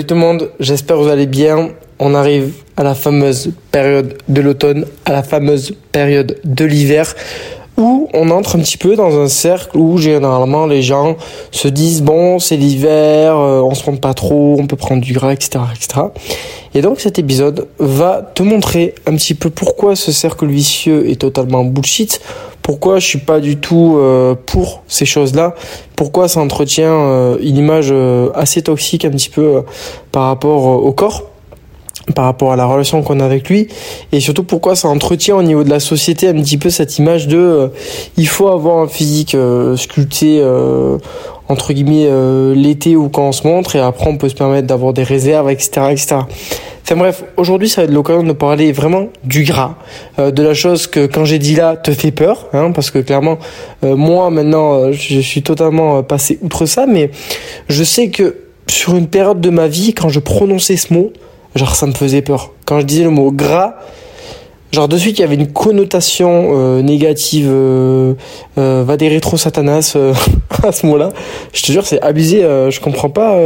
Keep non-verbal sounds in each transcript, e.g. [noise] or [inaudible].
Salut tout le monde, j'espère que vous allez bien. On arrive à la fameuse période de l'automne, à la fameuse période de l'hiver, où on entre un petit peu dans un cercle où généralement les gens se disent bon c'est l'hiver, euh, on se prend pas trop, on peut prendre du gras, etc., etc. Et donc cet épisode va te montrer un petit peu pourquoi ce cercle vicieux est totalement bullshit, pourquoi je suis pas du tout euh, pour ces choses-là, pourquoi ça entretient euh, une image assez toxique un petit peu par rapport au corps par rapport à la relation qu'on a avec lui? Et surtout pourquoi ça entretient au niveau de la société un petit peu cette image de euh, il faut avoir un physique euh, sculpté euh, entre guillemets l'été ou quand on se montre et après on peut se permettre d'avoir des réserves etc etc enfin bref aujourd'hui ça va être l'occasion de parler vraiment du gras de la chose que quand j'ai dit là te fait peur hein, parce que clairement moi maintenant je suis totalement passé outre ça mais je sais que sur une période de ma vie quand je prononçais ce mot genre ça me faisait peur. Quand je disais le mot gras, genre de suite il y avait une connotation euh, négative, euh, euh, va des rétro satanas euh, [laughs] à ce mot-là. Je te jure c'est abusé, je comprends pas.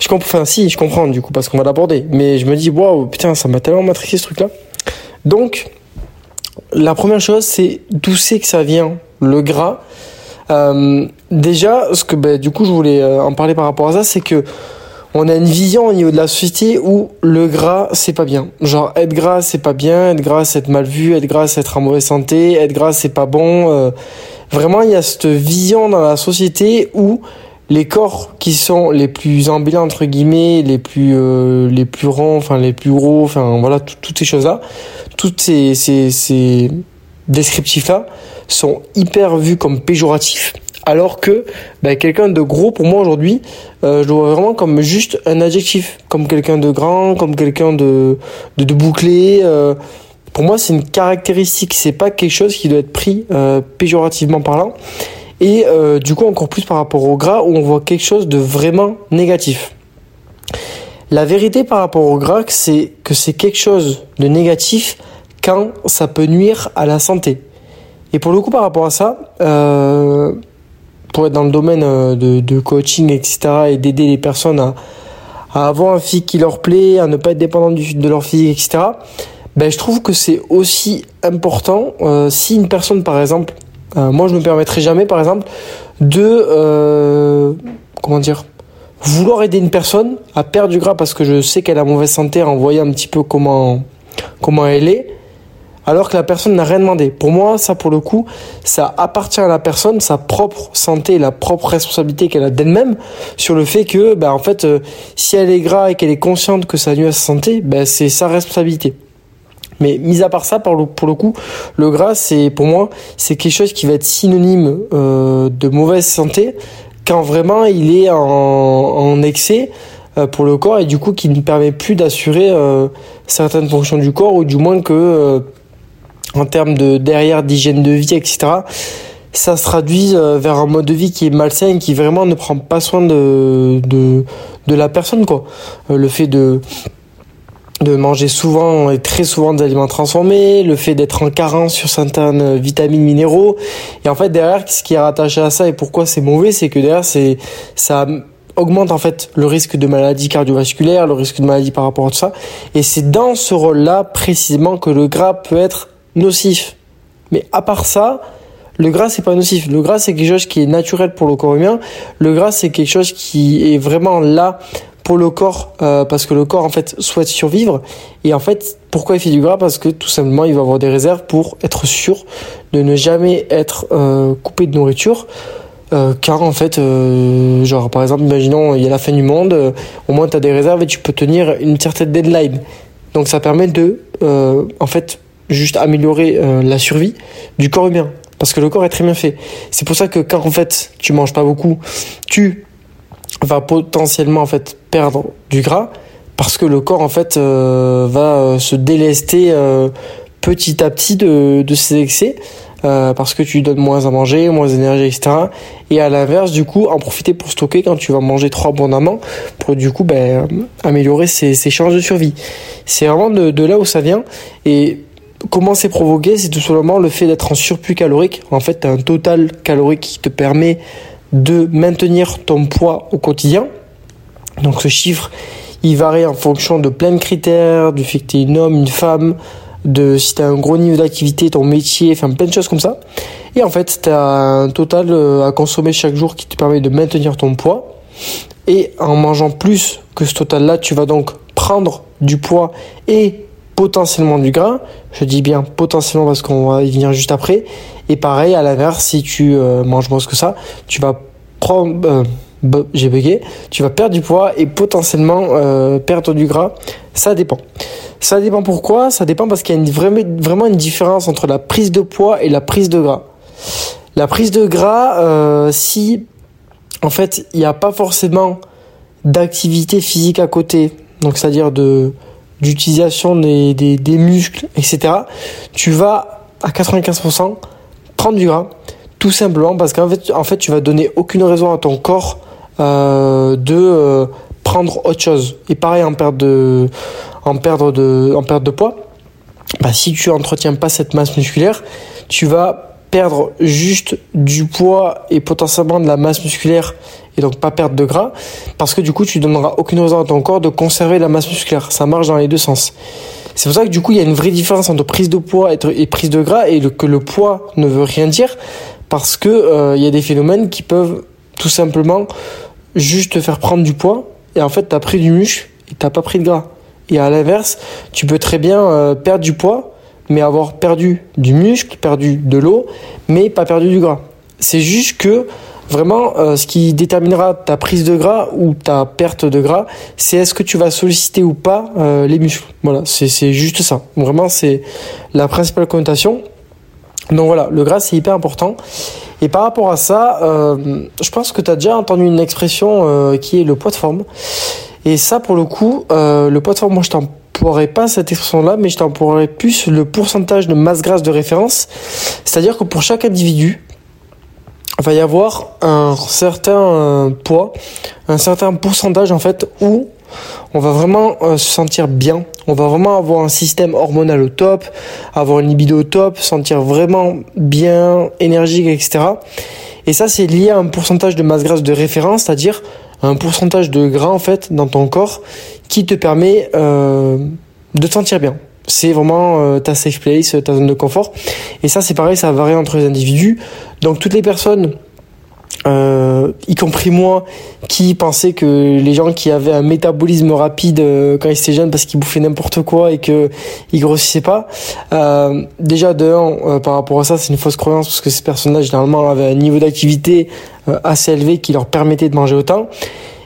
je comprends, enfin si je comprends du coup parce qu'on va l'aborder, mais je me dis waouh putain ça m'a tellement matrixé ce truc-là. Donc la première chose c'est d'où c'est que ça vient le gras. déjà, ce que ben, du coup je voulais en parler par rapport à ça, c'est que on a une vision au niveau de la société où le gras c'est pas bien. Genre être gras c'est pas bien, être gras c'est être mal vu, être gras c'est être en mauvaise santé, être gras c'est pas bon. Euh. vraiment il y a cette vision dans la société où les corps qui sont les plus ambulants entre guillemets, les plus euh, les plus ronds, enfin les plus gros, enfin voilà toutes ces choses là, toutes ces ces, ces descriptifs là sont hyper vus comme péjoratifs alors que bah, quelqu'un de gros pour moi aujourd'hui euh, je le vois vraiment comme juste un adjectif. Comme quelqu'un de grand comme quelqu'un de, de, bouclé euh. pour moi c'est une caractéristique. C'est pas quelque chose qui doit être pris euh, péjorativement parlant. Et du coup encore plus par rapport au gras où on voit quelque chose de vraiment négatif. La vérité par rapport au gras c'est que c'est quelque chose de négatif quand ça peut nuire à la santé. Et pour le coup par rapport à ça pour être dans le domaine euh, de, coaching, etc., et d'aider les personnes à, avoir un physique qui leur plaît, à ne pas être dépendant de leur physique, etc., ben, je trouve que c'est aussi important euh, si une personne, par exemple, euh, moi je ne me permettrai jamais, par exemple, de, comment dire, vouloir aider une personne à perdre du gras parce que je sais qu'elle a mauvaise santé en voyant un petit peu comment, comment elle est alors que la personne n'a rien demandé. Pour moi, ça pour le coup, ça appartient à la personne, sa propre santé, la propre responsabilité qu'elle a d'elle-même sur le fait que, bah, en fait, euh, si elle est gras et qu'elle est consciente que ça nuit à sa santé, bah, c'est sa responsabilité. Mais mis à part ça, pour le, pour le coup, le gras, c'est pour moi, c'est quelque chose qui va être synonyme euh, de mauvaise santé quand vraiment il est en, en excès euh, pour le corps et du coup qui ne permet plus d'assurer certaines fonctions du corps ou du moins que en termes de derrière d'hygiène de vie, etc., ça se traduit euh, vers un mode de vie qui est malsain et qui vraiment ne prend pas soin de, de, la personne. Quoi. Euh, le fait de, de manger souvent et très souvent des aliments transformés, le fait d'être en carence sur certaines vitamines, minéraux. Et en fait, derrière, ce qui est rattaché à ça et pourquoi c'est mauvais, c'est que derrière, ça augmente en fait le risque de maladie cardiovasculaire, le risque de maladie par rapport à tout ça. Et c'est dans ce rôle-là précisément que le gras peut être nocif. Mais à part ça, le gras c'est pas nocif. Le gras c'est quelque chose qui est naturel pour le corps humain. Le gras c'est quelque chose qui est vraiment là pour le corps euh, parce que le corps en fait souhaite survivre et en fait pourquoi il fait du gras? Parce que tout simplement il va avoir des réserves pour être sûr de ne jamais être euh, coupé de nourriture euh, car en fait genre par exemple imaginons il y a la fin du monde au moins tu as des réserves et tu peux tenir une certaine deadline donc ça permet de en fait juste améliorer euh, la survie du corps humain. Parce que le corps est très bien fait. C'est pour ça que quand en fait tu manges pas beaucoup, tu vas potentiellement en fait perdre du gras parce que le corps en fait euh, va euh, se délester petit à petit de, de ses excès parce que tu donnes moins à manger, moins d'énergie, etc. Et à l'inverse, du coup, en profiter pour stocker quand tu vas manger trop abondamment pour du coup ben, améliorer ses, ses chances de survie. C'est vraiment de, de là où ça vient. Et comment c'est provoqué C'est tout simplement le fait d'être en surplus calorique. En fait, tu as un total calorique qui te permet de maintenir ton poids au quotidien. Donc ce chiffre, il varie en fonction de plein de critères, du fait que tu es une homme, une femme, de si tu as un gros niveau d'activité, ton métier, enfin plein de choses comme ça. Et en fait, tu as un total euh, à consommer chaque jour qui te permet de maintenir ton poids. Et en mangeant plus que ce total-là, tu vas donc prendre du poids et potentiellement du gras. Je dis bien potentiellement parce qu'on va y venir juste après. Et pareil, à l'inverse, si tu euh, manges moins que ça, tu vas prendre... Euh, j'ai bugué, tu vas perdre du poids et potentiellement euh, perdre du gras. Ça dépend. Ça dépend pourquoi Ça dépend parce qu'il y a vraiment une différence entre la prise de poids et la prise de gras. La prise de gras, si en fait il n'y a pas forcément d'activité physique à côté, donc c'est-à-dire de d'utilisation des, muscles, etc., tu vas à 95% prendre du gras tout simplement parce qu'en fait, tu vas donner aucune raison à ton corps euh, de euh, prendre autre chose. Et pareil en perte de, en perdre de poids, bah, si tu entretiens pas cette masse musculaire, tu vas perdre juste du poids et potentiellement de la masse musculaire et donc pas perdre de gras parce que du coup tu donneras aucune raison à ton corps de conserver la masse musculaire. Ça marche dans les deux sens. C'est pour ça que du coup il y a une vraie différence entre prise de poids et prise de gras et que le poids ne veut rien dire parce que euh, il y a des phénomènes qui peuvent tout simplement juste te faire prendre du poids et en fait tu as pris du muscle et t'as pas pris de gras. Et à l'inverse, tu peux très bien euh, perdre du poids mais avoir perdu du muscle, perdu de l'eau, mais pas perdu du gras. C'est juste que vraiment euh, ce qui déterminera ta prise de gras ou ta perte de gras, c'est est-ce que tu vas solliciter ou pas euh, les muscles. Voilà, c'est juste ça. Vraiment, c'est la principale connotation. Donc voilà, le gras c'est hyper important. Et par rapport à ça, euh, je pense que tu as déjà entendu une expression qui est le poids de forme. Et ça, pour le coup, le poids de forme, moi je t'emploierais pas cette expression-là, mais je t'emploierais plus le pourcentage de masse grasse de référence. C'est-à-dire que pour chaque individu, il va y avoir un certain poids, un certain pourcentage en fait où on va vraiment se sentir bien, on va vraiment avoir un système hormonal au top, avoir une libido au top, sentir vraiment bien, énergique, etc. Et ça, c'est lié à un pourcentage de masse grasse de référence, c'est-à-dire un pourcentage de gras en fait dans ton corps qui te permet euh, de te sentir bien. C'est vraiment euh, ta safe place, ta zone de confort. Et ça, c'est pareil, ça varie entre les individus. Donc toutes les personnes euh, y compris moi, qui pensais que les gens qui avaient un métabolisme rapide euh, quand ils étaient jeunes parce qu'ils bouffaient n'importe quoi et que ils grossissaient pas. Euh, déjà de un, par rapport à ça, c'est une fausse croyance parce que ces personnes-là généralement avaient un niveau d'activité assez élevé qui leur permettait de manger autant.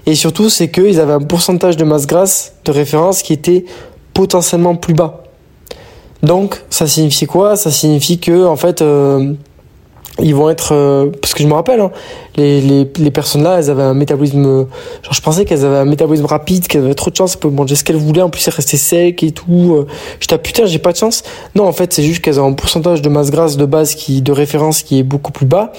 Et surtout, c'est qu'ils avaient un pourcentage de masse grasse de référence qui était potentiellement plus bas. Donc, ça signifie quoi? Ça signifie que en fait ils vont être euh, parce que je me rappelle hein, les, les, les personnes là elles avaient un métabolisme genre je pensais qu'elles avaient un métabolisme rapide qu'elles avaient trop de chance elles manger ce qu'elles voulaient en plus elles restaient secs et tout euh. j'étais putain j'ai pas de chance non en fait c'est juste qu'elles ont un pourcentage de masse grasse de base qui de référence qui est beaucoup plus bas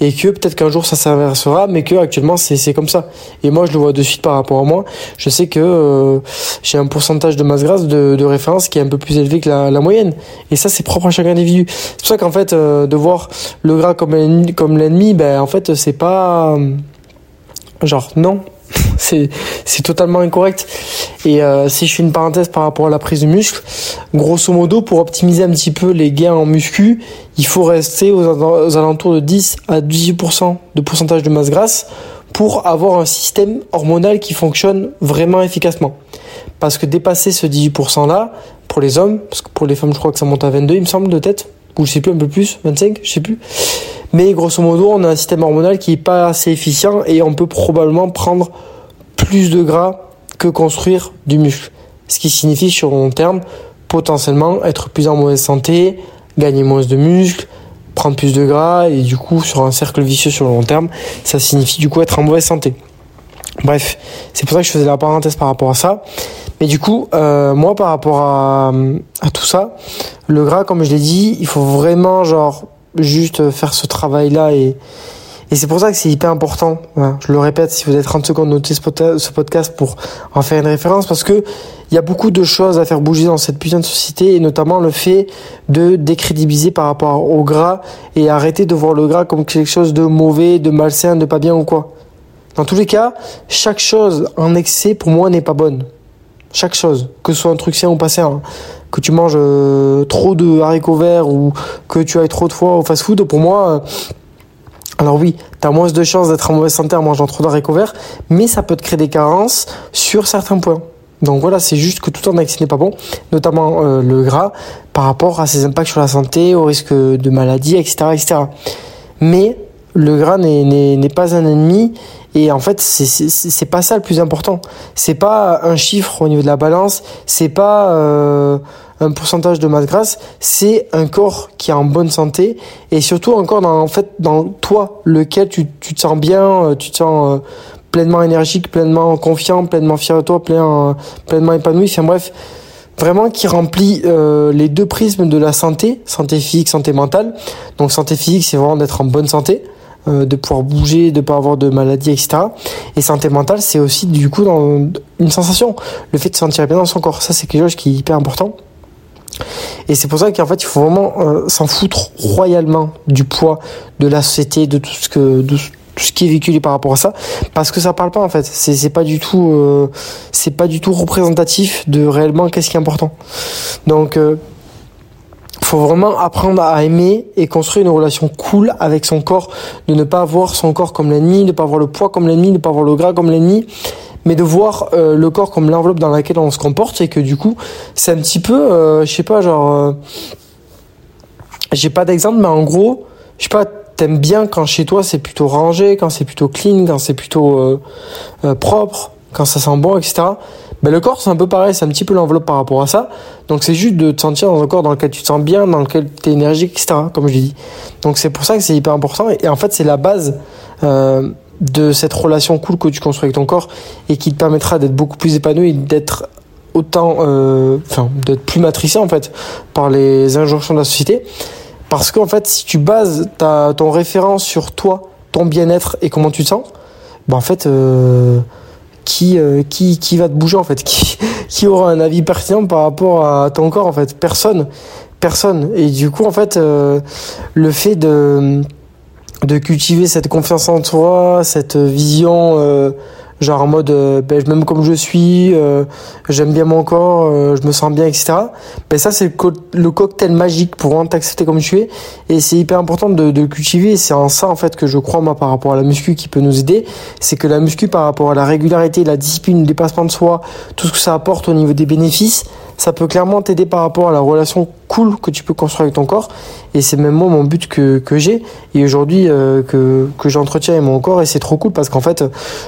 et que peut-être qu'un jour ça s'inversera, mais que actuellement c'est comme ça. Et moi je le vois de suite par rapport à moi. Je sais que euh, j'ai un pourcentage de masse grasse de, de, référence qui est un peu plus élevé que la, la moyenne. Et ça c'est propre à chaque individu. C'est pour ça qu'en fait euh, de voir le gras comme comme l'ennemi, ben en fait c'est pas genre non [laughs] c'est totalement incorrect. Et euh, si je fais une parenthèse par rapport à la prise de muscle, grosso modo, pour optimiser un petit peu les gains en muscu, il faut rester aux, alentours de 10 à 18% de pourcentage de masse grasse pour avoir un système hormonal qui fonctionne vraiment efficacement. Parce que dépasser ce 18% là, pour les hommes, parce que pour les femmes je crois que ça monte à 22 il me semble de tête, ou je sais plus un peu plus, 25, je sais plus. Mais grosso modo, on a un système hormonal qui est pas assez efficient et on peut probablement prendre plus de gras que construire du muscle. Ce qui signifie sur le long terme potentiellement être plus en mauvaise santé, gagner moins de muscles, prendre plus de gras et du coup sur un cercle vicieux sur le long terme, ça signifie du coup être en mauvaise santé. Bref, c'est pour ça que je faisais la parenthèse par rapport à ça. Mais du coup, euh, moi par rapport à tout ça, le gras, comme je l'ai dit, il faut vraiment genre juste faire ce travail-là et, et c'est pour ça que c'est hyper important. je le répète, si vous avez 30 secondes, notez ce podcast pour en faire une référence parce que il y a beaucoup de choses à faire bouger dans cette putain de société et notamment le fait de décrédibiliser par rapport au gras et arrêter de voir le gras comme quelque chose de mauvais, de malsain, de pas bien ou quoi. Dans tous les cas, chaque chose en excès pour moi n'est pas bonne. Chaque chose, que ce soit un truc sain ou pas sain, que tu manges euh, trop de haricots verts ou que tu ailles trop de fois au fast-food, pour moi, euh, alors oui, tu as moins de chances d'être en mauvaise santé en mangeant trop d'haricots verts, mais ça peut te créer des carences sur certains points. Donc voilà, c'est juste que tout en excès n'est pas bon, notamment euh, le gras, par rapport à ses impacts sur la santé, au risque de maladie, etc. etc. Mais le gras n'est pas un ennemi et en fait, c'est pas ça le plus important. C'est pas un chiffre au niveau de la balance, c'est pas euh, un pourcentage de masse grasse, c'est un corps qui est en bonne santé et surtout encore dans en fait dans toi, lequel tu, te sens bien, euh, tu te sens euh, pleinement énergique, pleinement confiant, pleinement fier de toi, plein, pleinement épanoui. Enfin bref, vraiment qui remplit les deux prismes de la santé, santé physique, santé mentale. Donc santé physique, c'est vraiment d'être en bonne santé. Euh, de pouvoir bouger, de pas avoir de maladie, etc. Et santé mentale, c'est aussi du coup dans une sensation, le fait de se sentir bien dans son corps. Ça, c'est quelque chose qui est hyper important. Et c'est pour ça qu'en fait, il faut vraiment euh, s'en foutre royalement du poids de la société, de tout ce que, de tout ce qui est véhiculé par rapport à ça, parce que ça parle pas en fait. C'est, c'est pas du tout, euh, c'est pas du tout représentatif de réellement qu'est-ce qui est important. Donc faut vraiment apprendre à aimer et construire une relation cool avec son corps, de ne pas voir son corps comme l'ennemi, de ne pas voir le poids comme l'ennemi, de ne pas voir le gras comme l'ennemi, mais de voir euh, le corps comme l'enveloppe dans laquelle on se comporte et que du coup, c'est un petit peu, euh, je sais pas, genre, euh, j'ai pas d'exemple, mais en gros, je sais pas, t'aimes bien quand chez toi c'est plutôt rangé, quand c'est plutôt clean, quand c'est plutôt propre, quand ça sent bon, etc. Ben, le corps, c'est un peu pareil, c'est un petit peu l'enveloppe par rapport à ça. Donc, c'est juste de te sentir dans un corps dans lequel tu te sens bien, dans lequel tu es énergique, etc., comme je dis. Donc, c'est pour ça que c'est hyper important. Et, en fait, c'est la base euh, de cette relation cool que tu construis avec ton corps et qui te permettra d'être beaucoup plus épanoui, d'être autant, euh, enfin, d'être plus matricé, en fait, par les injonctions de la société. Parce qu'en fait, si tu bases ta, ton référence sur toi, ton bien-être et comment tu te sens, ben, en fait, euh, qui, euh, qui, qui va te bouger en fait qui, [laughs] qui aura un avis pertinent par rapport à ton corps en fait Personne. Personne. Et du coup, en fait, euh, le fait de, de cultiver cette confiance en toi, cette vision euh, genre en mode euh, ben, même comme je suis euh, j'aime bien mon corps euh, je me sens bien etc ben ça c'est le, cocktail magique pour vraiment t'accepter comme tu es. Et c'est hyper important de, de cultiver. C'est en ça en fait que je crois moi par rapport à la muscu qui peut nous aider. C'est que la muscu par rapport à la régularité la discipline le dépassement de soi tout ce que ça apporte au niveau des bénéfices ça peut clairement t'aider par rapport à la relation cool que tu peux construire avec ton corps. Et c'est même moi mon but que, que j'ai et aujourd'hui euh, que, que j'entretiens avec mon corps et c'est trop cool parce qu'en fait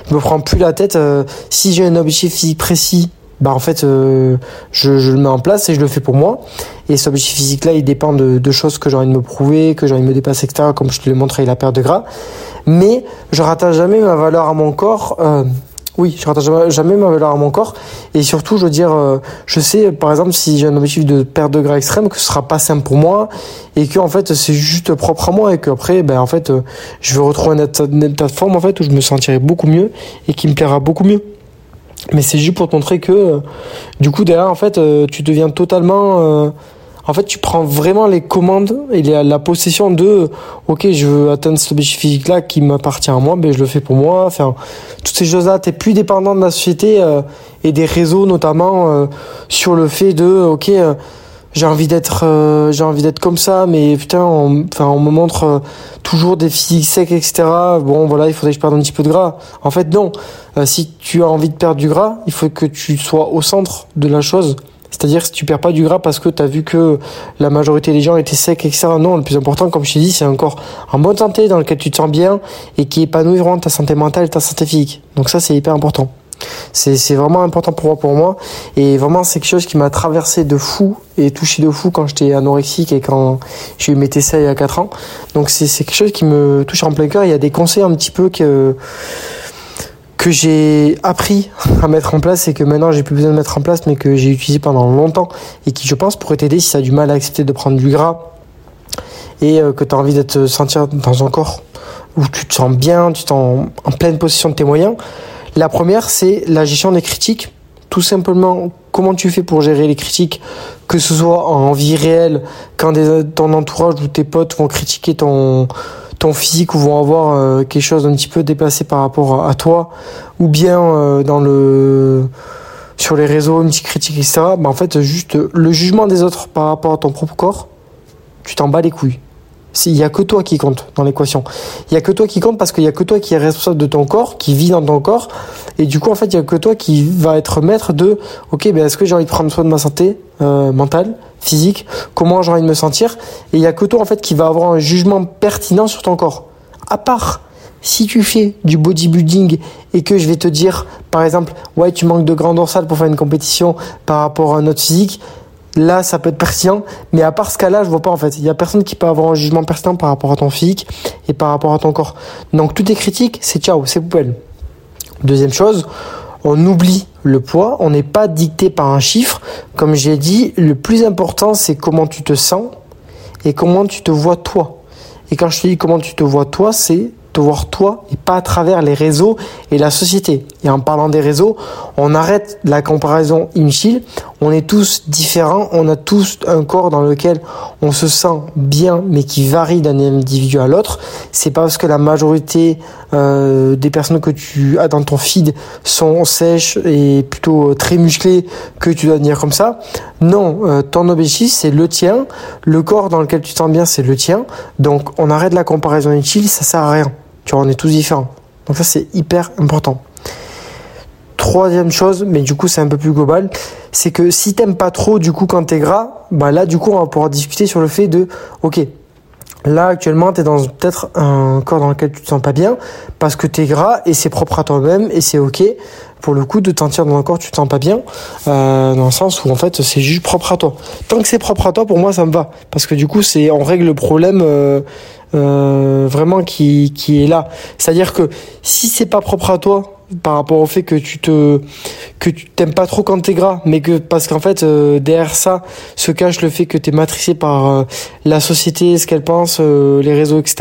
je me prends plus la tête. Euh, si j'ai un objectif physique précis, bah en fait euh, je, je, le mets en place et je le fais pour moi. Et cet objectif physique là il dépend de, de choses que j'ai envie de me prouver, que j'ai envie de me dépasser, etc. Comme je te l'ai montré la perte de gras. Mais je rattache jamais ma valeur à mon corps. Oui, je rattache jamais ma valeur à mon corps. Et surtout, je veux dire, euh, je sais, par exemple, si j'ai un objectif de perte de gras extrême, que ce sera pas simple pour moi et que, en fait, c'est juste propre à moi et qu'après, ben, en fait, euh, je vais retrouver un état, de forme, en fait, où je me sentirai beaucoup mieux et qui me plaira beaucoup mieux. Mais c'est juste pour te montrer que, euh, du coup, derrière, en fait, tu deviens totalement en fait, tu prends vraiment les commandes et la possession de, ok, je veux atteindre cet objectif physique-là qui m'appartient à moi, ben je le fais pour moi. Enfin, toutes ces choses-là, t'es plus dépendant de la société euh, et des réseaux notamment euh, sur le fait de, ok, euh, j'ai envie d'être, j'ai envie d'être comme ça, mais putain, on, enfin, on me montre toujours des physiques secs, etc. Bon, voilà, il faudrait que je perde un petit peu de gras. En fait, non. si tu as envie de perdre du gras, il faut que tu sois au centre de la chose c'est-à-dire si tu perds pas du gras parce que tu as vu que la majorité des gens étaient secs, etc. Non, le plus important, comme je t'ai dit, c'est encore en bonne santé dans lequel tu te sens bien et qui épanouit vraiment ta santé mentale et ta santé physique. Donc ça, c'est hyper important. C'est, vraiment important pour moi, pour moi. Et vraiment, c'est quelque chose qui m'a traversé de fou et touché de fou quand j'étais anorexique et quand j'ai eu mes TCA il y a 4 ans. Donc c'est quelque chose qui me touche en plein cœur. Il y a des conseils un petit peu que que j'ai appris à mettre en place et que maintenant j'ai plus besoin de mettre en place mais que j'ai utilisé pendant longtemps et qui je pense pourrait t'aider si tu as du mal à accepter de prendre du gras et euh, que tu as envie d'être sentir dans un corps où tu te sens bien, tu es en, pleine possession de tes moyens. La première, c'est la gestion des critiques. Tout simplement, comment tu fais pour gérer les critiques, que ce soit en vie réelle, quand des, ton entourage ou tes potes vont critiquer ton, ton physique ou vont avoir euh, quelque chose d'un petit peu déplacé par rapport à, toi, ou bien euh, dans le sur les réseaux, une petite critique, etc. Bah, en fait, juste le jugement des autres par rapport à ton propre corps, tu t'en bats les couilles. Il n'y a que toi qui compte dans l'équation. Il n'y a que toi qui compte parce qu'il n'y a que toi qui est responsable de ton corps, qui vit dans ton corps. Et du coup, en fait, il n'y a que toi qui va être maître de, ok, ben, est-ce que j'ai envie de prendre soin de ma santé euh, mentale, physique? Comment j'ai envie de me sentir? Et il n'y a que toi, en fait, qui va avoir un jugement pertinent sur ton corps. À part si tu fais du bodybuilding et que je vais te dire, par exemple, ouais, tu manques de grand dorsal pour faire une compétition par rapport à un autre physique, là ça peut être pertinent mais à part ce cas-là je vois pas en fait il y a personne qui peut avoir un jugement pertinent par rapport à ton physique et par rapport à ton corps donc toutes tes critiques c'est ciao c'est poubelle deuxième chose on oublie le poids on n'est pas dicté par un chiffre comme j'ai dit le plus important c'est comment tu te sens et comment tu te vois toi et quand je te dis comment tu te vois toi c'est te voir toi et pas à travers les réseaux et la société. Et en parlant des réseaux, on arrête la comparaison inutile. On est tous différents, on a tous un corps dans lequel on se sent bien, mais qui varie d'un individu à l'autre. C'est pas parce que la majorité euh, des personnes que tu as dans ton feed sont sèches et plutôt très musclées que tu dois venir comme ça. Non, euh, ton objectif c'est le tien, le corps dans lequel tu te sens bien c'est le tien. Donc on arrête la comparaison inutile, ça sert à rien. Tu vois, on est tous différents. Donc ça, c'est hyper important. Troisième chose, mais du coup c'est un peu plus global, c'est que si t'aimes pas trop du coup quand t'es gras, bah là du coup on va pouvoir discuter sur le fait de, ok, là actuellement t'es dans peut-être un corps dans lequel tu te sens pas bien parce que t'es gras et c'est propre à toi-même et c'est ok pour le coup de t'en tirer dans un corps tu te sens pas bien euh, dans le sens où en fait c'est juste propre à toi. Tant que c'est propre à toi pour moi ça me va parce que du coup c'est on règle le problème. Euh, euh, vraiment qui, qui est là. C'est-à-dire que si c'est pas propre à toi, par rapport au fait que tu te que tu t'aimes pas trop quand t'es gras mais que parce qu'en fait euh, derrière ça se cache le fait que t'es matricé par euh, la société ce qu'elle pense les réseaux etc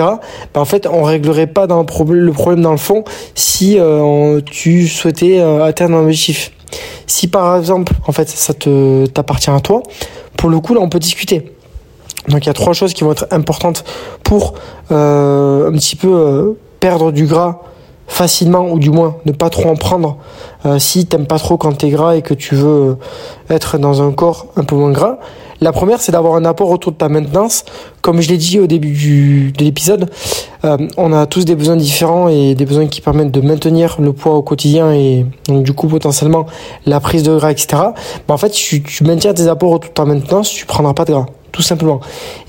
bah, en fait on réglerait pas le, problème, dans le fond si tu souhaitais atteindre un objectif. Si par exemple en fait ça te t'appartient à toi pour le coup là on peut discuter. Donc il y a trois choses qui vont être importantes pour euh, un petit peu euh, perdre du gras facilement ou du moins ne pas trop en prendre euh, si t'aimes pas trop quand t'es gras et que tu veux être dans un corps un peu moins gras. La première c'est d'avoir un apport autour de ta maintenance. Comme je l'ai dit au début de l'épisode, on a tous des besoins différents et des besoins qui permettent de maintenir le poids au quotidien et donc du coup potentiellement la prise de gras etc. Mais en fait tu, tu maintiens tes apports autour de ta maintenance, tu prendras pas de gras tout simplement.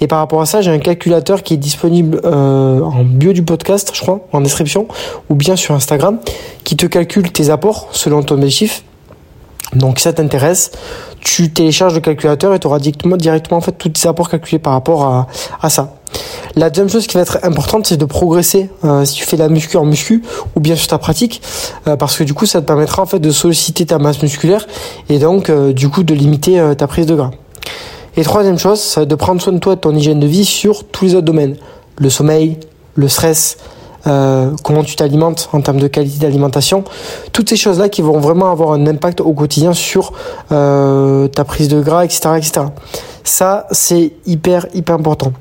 Et par rapport à ça, j'ai un calculateur qui est disponible euh, en bio du podcast, je crois, en description, ou bien sur Instagram, qui te calcule tes apports selon ton objectif. Donc si ça t'intéresse, tu télécharges le calculateur et tu auras directement, directement en fait tous tes apports calculés par rapport à, à ça. La deuxième chose qui va être importante, c'est de progresser euh, si tu fais la muscu en muscu ou bien sur ta pratique, euh, parce que du coup, ça te permettra en fait de solliciter ta masse musculaire et donc du coup de limiter ta prise de gras. Et troisième chose, ça va être de prendre soin de toi et de ton hygiène de vie sur tous les autres domaines. Le sommeil, le stress, euh, comment tu t'alimentes en termes de qualité d'alimentation. Toutes ces choses-là qui vont vraiment avoir un impact au quotidien sur euh, ta prise de gras, etc. etc. Ça, c'est hyper, hyper important.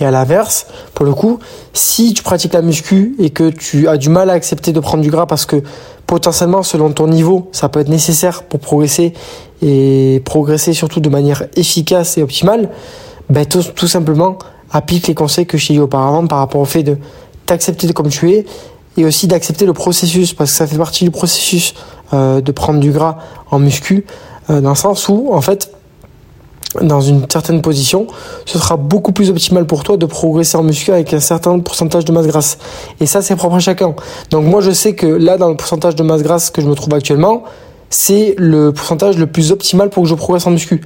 Et à l'inverse, pour le coup, si tu pratiques la muscu et que tu as du mal à accepter de prendre du gras parce que potentiellement, selon ton niveau, ça peut être nécessaire pour progresser et progresser surtout de manière efficace et optimale, ben, tout, simplement applique les conseils que je t'ai auparavant par rapport au fait de t'accepter comme tu es et aussi d'accepter le processus parce que ça fait partie du processus euh, de prendre du gras en muscu euh, dans le sens où en fait dans une certaine position, ce sera beaucoup plus optimal pour toi de progresser en muscu avec un certain pourcentage de masse grasse. Et ça, c'est propre à chacun. Donc moi, je sais que là, dans le pourcentage de masse grasse que je me trouve actuellement, c'est le pourcentage le plus optimal pour que je progresse en muscu.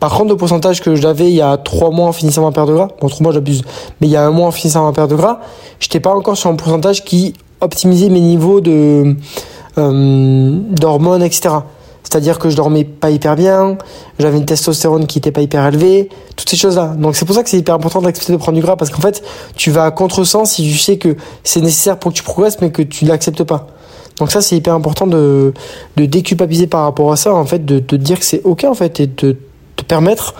Par contre, le pourcentage que j'avais il y a trois mois en finissant ma perte de gras, bon, trois mois j'abuse, mais il y a un mois en finissant ma perte de gras, j'étais pas encore sur un pourcentage qui optimisait mes niveaux de euh, d'hormones, etc. C'est-à-dire que je dormais pas hyper bien, j'avais une testostérone qui était pas hyper élevée, toutes ces choses-là. Donc c'est pour ça que c'est hyper important d'accepter de prendre du gras parce qu'en fait, tu vas à contresens si tu sais que c'est nécessaire pour que tu progresses mais que tu l'acceptes pas. Donc ça c'est hyper important de, de déculpabiliser par rapport à ça, en fait, de te dire que c'est ok en fait et de te permettre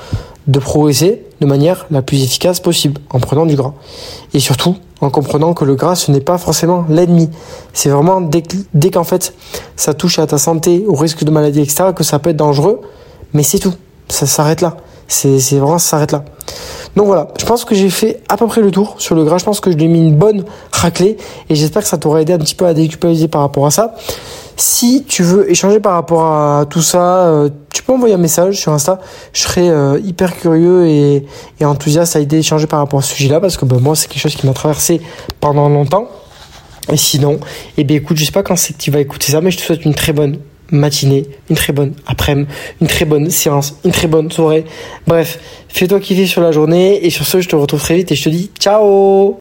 de progresser de manière la plus efficace possible, en prenant du gras. Et surtout, en comprenant que le gras, ce n'est pas forcément l'ennemi. C'est vraiment dès, qu'en fait, ça touche à ta santé, au risque de maladie, etc., que ça peut être dangereux, mais c'est tout. Ça s'arrête là. C'est vraiment, ça s'arrête là. Donc voilà, je pense que j'ai fait à peu près le tour sur le gras. Je pense que je lui ai mis une bonne raclée et j'espère que ça t'aura aidé un petit peu à déculpabiliser par rapport à ça. Si tu veux échanger par rapport à tout ça, euh, tu peux envoyer un message sur Insta. Je serais euh, hyper curieux et, enthousiaste à aider à échanger par rapport à ce sujet-là parce que ben, moi, c'est quelque chose qui m'a traversé pendant longtemps. Et sinon, eh bien écoute, je sais pas quand c'est que tu vas écouter ça, mais je te souhaite une très bonne matinée, une très bonne après-midi, une très bonne séance, une très bonne soirée. Bref, fais-toi kiffer sur la journée et sur ce, je te retrouve très vite et je te dis ciao